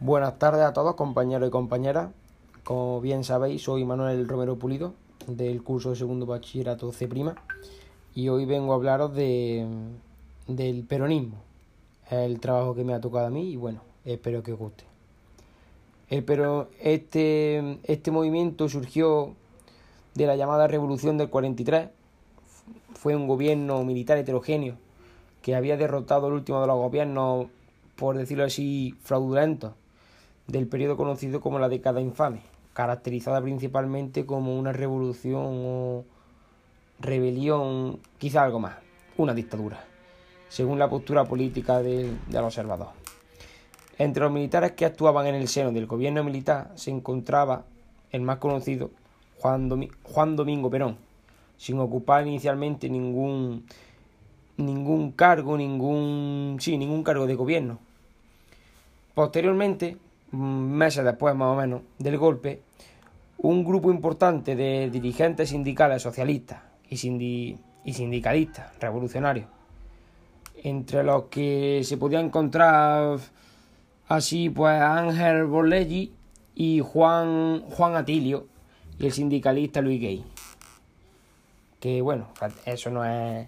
Buenas tardes a todos compañeros y compañeras. Como bien sabéis, soy Manuel Romero Pulido del curso de segundo bachillerato C' y hoy vengo a hablaros de, del peronismo, el trabajo que me ha tocado a mí y bueno, espero que os guste. El pero este, este movimiento surgió de la llamada Revolución del 43. Fue un gobierno militar heterogéneo que había derrotado el último de los gobiernos, por decirlo así, fraudulentos del periodo conocido como la década infame, caracterizada principalmente como una revolución o rebelión, quizá algo más, una dictadura, según la postura política del, observador. Entre los militares que actuaban en el seno del gobierno militar se encontraba el más conocido, Juan, Juan Domingo Perón, sin ocupar inicialmente ningún ningún cargo, ningún sí, ningún cargo de gobierno. Posteriormente, meses después más o menos del golpe, un grupo importante de dirigentes sindicales socialistas y, y sindicalistas revolucionarios, entre los que se podía encontrar así pues Ángel Borleggi y Juan, Juan Atilio y el sindicalista Luis Gay. Que bueno, eso no es,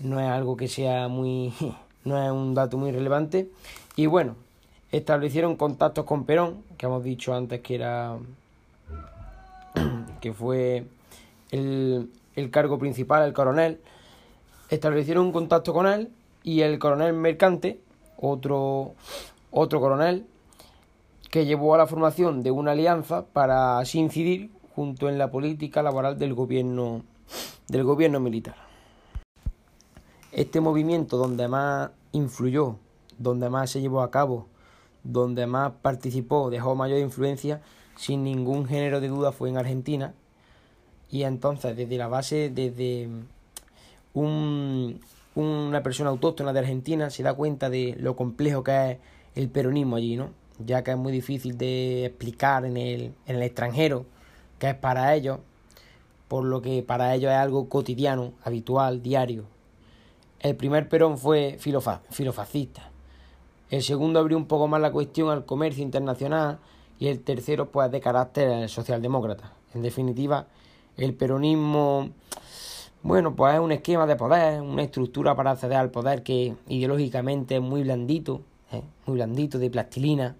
no es algo que sea muy, no es un dato muy relevante. Y bueno, establecieron contactos con Perón, que hemos dicho antes que era que fue el, el cargo principal, el coronel, establecieron un contacto con él y el coronel Mercante, otro, otro coronel, que llevó a la formación de una alianza para así incidir junto en la política laboral del gobierno, del gobierno militar. Este movimiento donde más influyó, donde más se llevó a cabo donde más participó, dejó mayor influencia, sin ningún género de duda, fue en Argentina. Y entonces, desde la base, desde un, una persona autóctona de Argentina, se da cuenta de lo complejo que es el peronismo allí, ¿no? Ya que es muy difícil de explicar en el, en el extranjero, que es para ellos, por lo que para ellos es algo cotidiano, habitual, diario. El primer Perón fue filofascista el segundo abrió un poco más la cuestión al comercio internacional y el tercero pues de carácter socialdemócrata. En definitiva, el peronismo, bueno, pues es un esquema de poder, una estructura para acceder al poder que ideológicamente es muy blandito, ¿eh? muy blandito, de plastilina.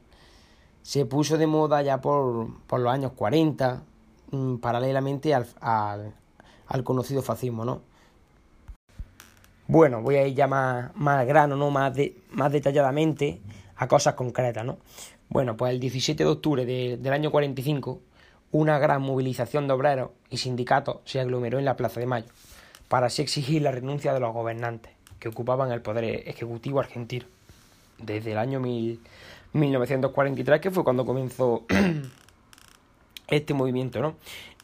Se puso de moda ya por, por los años 40, mm, paralelamente al, al, al conocido fascismo, ¿no? Bueno, voy a ir ya más, más grano, ¿no? Más, de, más detalladamente a cosas concretas, ¿no? Bueno, pues el 17 de octubre del año 45, una gran movilización de obreros y sindicatos se aglomeró en la Plaza de Mayo para así exigir la renuncia de los gobernantes que ocupaban el poder ejecutivo argentino desde el año 1943, que fue cuando comenzó este movimiento, ¿no?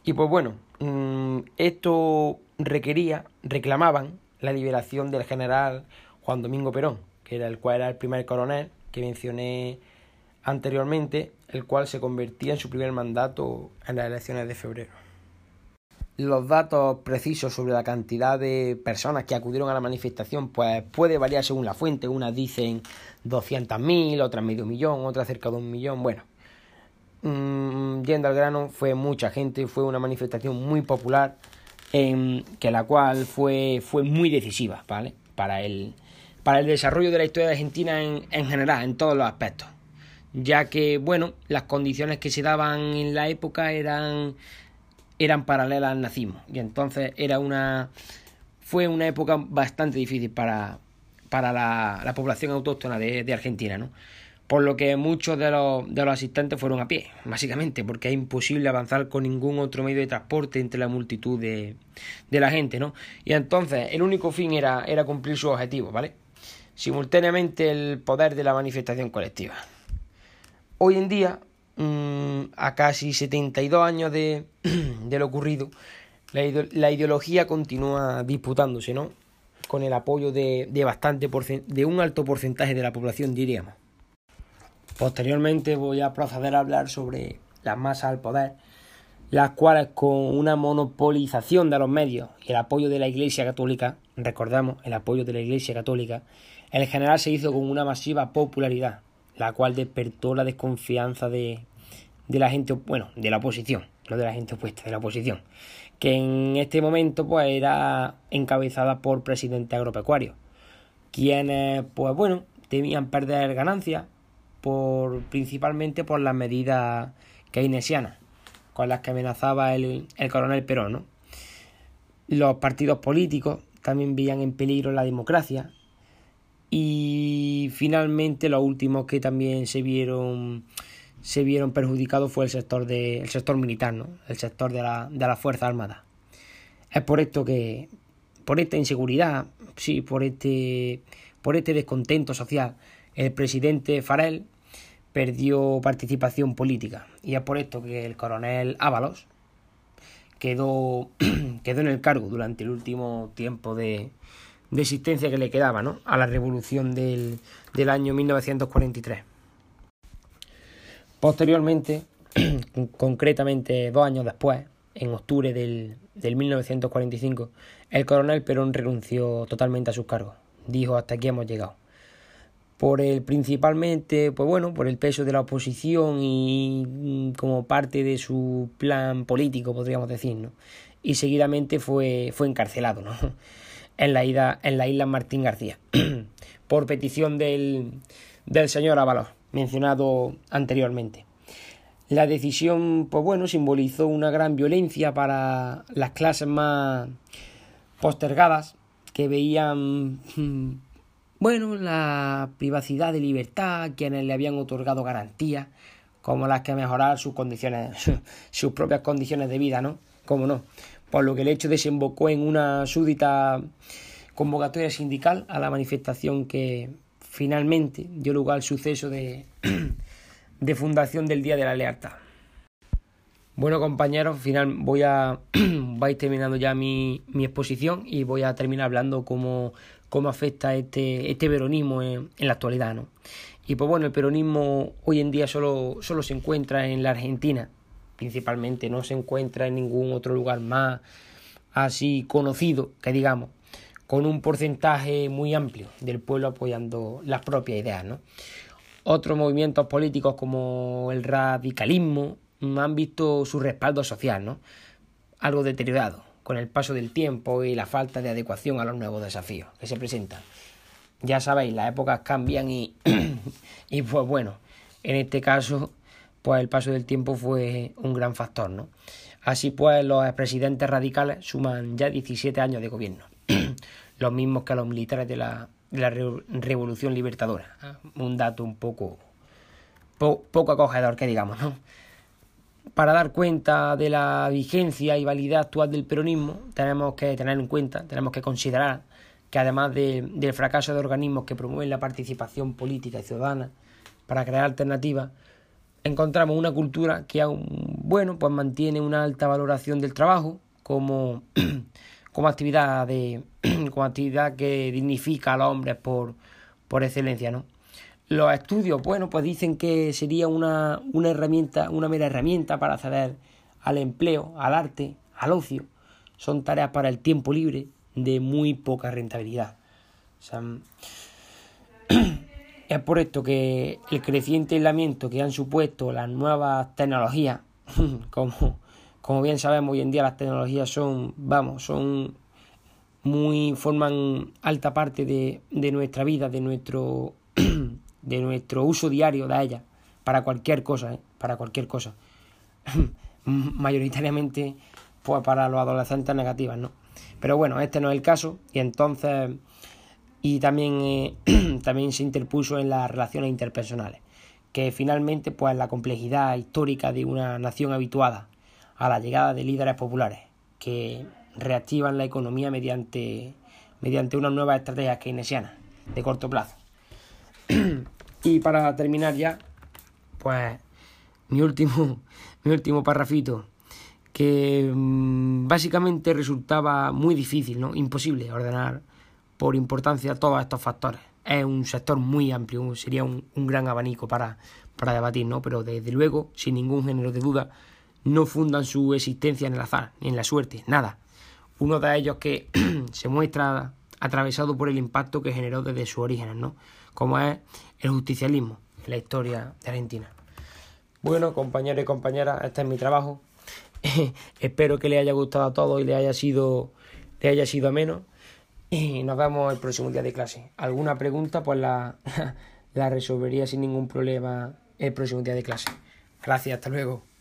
Y pues bueno, mm, esto requería, reclamaban la liberación del general Juan Domingo Perón, que era el cual era el primer coronel que mencioné anteriormente, el cual se convertía en su primer mandato en las elecciones de febrero. Los datos precisos sobre la cantidad de personas que acudieron a la manifestación pues puede variar según la fuente. Unas dicen 200.000, otras medio millón, otras cerca de un millón. Bueno, mmm, yendo al grano, fue mucha gente, fue una manifestación muy popular que la cual fue, fue muy decisiva ¿vale? para, el, para el desarrollo de la historia de Argentina en, en general, en todos los aspectos ya que bueno las condiciones que se daban en la época eran eran paralelas al nazismo y entonces era una fue una época bastante difícil para, para la, la población autóctona de, de Argentina ¿no? Por lo que muchos de los, de los asistentes fueron a pie, básicamente, porque es imposible avanzar con ningún otro medio de transporte entre la multitud de, de la gente, ¿no? Y entonces el único fin era, era cumplir su objetivo, ¿vale? Simultáneamente el poder de la manifestación colectiva. Hoy en día, mmm, a casi 72 años de, de lo ocurrido, la, la, ideología continúa disputándose, ¿no? Con el apoyo de, de bastante de un alto porcentaje de la población, diríamos. Posteriormente voy a proceder a hablar sobre las masas al poder, las cuales con una monopolización de los medios y el apoyo de la Iglesia Católica, recordamos el apoyo de la Iglesia Católica, en general se hizo con una masiva popularidad la cual despertó la desconfianza de, de la gente, bueno, de la oposición, no de la gente opuesta, de la oposición, que en este momento pues era encabezada por presidentes agropecuarios, quienes pues bueno, temían perder ganancias por principalmente por las medidas keynesianas con las que amenazaba el, el coronel Perón. Los partidos políticos también veían en peligro la democracia y finalmente los últimos que también se vieron se vieron perjudicados fue el sector de, el sector militar, ¿no? el sector de la, de la Fuerza Armada. Es por esto que, por esta inseguridad, sí, por este, por este descontento social, el presidente Farel perdió participación política. Y es por esto que el coronel Ábalos quedó, quedó en el cargo durante el último tiempo de, de existencia que le quedaba ¿no? a la revolución del, del año 1943. Posteriormente, concretamente dos años después, en octubre del, del 1945, el coronel Perón renunció totalmente a sus cargos. Dijo, hasta aquí hemos llegado. Por el principalmente, pues bueno, por el peso de la oposición y como parte de su plan político, podríamos decir, ¿no? Y seguidamente fue, fue encarcelado, ¿no? En la, isla, en la isla Martín García, por petición del, del señor Ábalos mencionado anteriormente. La decisión, pues bueno, simbolizó una gran violencia para las clases más postergadas que veían, bueno, la privacidad de libertad, quienes le habían otorgado garantías, como las que mejorar sus condiciones, sus propias condiciones de vida, ¿no? Cómo no. Por lo que el hecho desembocó en una súbita convocatoria sindical a la manifestación que finalmente dio lugar al suceso de, de fundación del Día de la Lealtad. Bueno compañeros, final voy a vais terminando ya mi, mi, exposición y voy a terminar hablando cómo, cómo afecta este, este peronismo en, la actualidad. ¿no? Y pues bueno, el peronismo hoy en día solo, solo se encuentra en la Argentina, principalmente, no se encuentra en ningún otro lugar más así conocido, que digamos con un porcentaje muy amplio del pueblo apoyando las propias ideas. ¿no? Otros movimientos políticos como el radicalismo han visto su respaldo social, ¿no? algo deteriorado con el paso del tiempo y la falta de adecuación a los nuevos desafíos que se presentan. Ya sabéis, las épocas cambian y, y pues bueno, en este caso, pues el paso del tiempo fue un gran factor, ¿no? Así pues, los presidentes radicales suman ya 17 años de gobierno los mismos que los militares de la, de la Revolución Libertadora. Ah. Un dato un poco, poco acogedor, que digamos, ¿no? Para dar cuenta de la vigencia y validez actual del peronismo, tenemos que tener en cuenta, tenemos que considerar que además del fracaso de organismos que promueven la participación política y ciudadana para crear alternativas, encontramos una cultura que aún, bueno, pues mantiene una alta valoración del trabajo como como actividad de como actividad que dignifica a los hombres por, por excelencia, ¿no? Los estudios, bueno, pues dicen que sería una, una herramienta, una mera herramienta para acceder al empleo, al arte, al ocio. Son tareas para el tiempo libre de muy poca rentabilidad. es por esto que el creciente aislamiento que han supuesto las nuevas tecnologías, como como bien sabemos, hoy en día las tecnologías son, vamos, son muy, forman alta parte de, de nuestra vida, de nuestro, de nuestro uso diario de ellas, para cualquier cosa, ¿eh? para cualquier cosa. Mayoritariamente, pues para los adolescentes negativas, ¿no? Pero bueno, este no es el caso, y entonces, y también, eh, también se interpuso en las relaciones interpersonales, que finalmente, pues la complejidad histórica de una nación habituada a la llegada de líderes populares que reactivan la economía mediante, mediante una nueva estrategia keynesiana de corto plazo. y para terminar ya, pues mi último, mi último parrafito, que mm, básicamente resultaba muy difícil, ¿no? imposible ordenar por importancia todos estos factores. Es un sector muy amplio, sería un, gran abanico para, para debatir, ¿no? pero desde luego, sin ningún género de duda, no fundan su existencia en el azar, ni en la suerte, nada. Uno de ellos que se muestra atravesado por el impacto que generó desde sus orígenes, ¿no? Como es el justicialismo, en la historia de Argentina. Bueno, compañeros y compañeras, este es mi trabajo. Espero que les haya gustado a todos y les haya sido, les haya sido ameno. Y nos vemos el próximo día de clase. ¿Alguna pregunta? Pues la, la resolvería sin ningún problema el próximo día de clase. Gracias, hasta luego.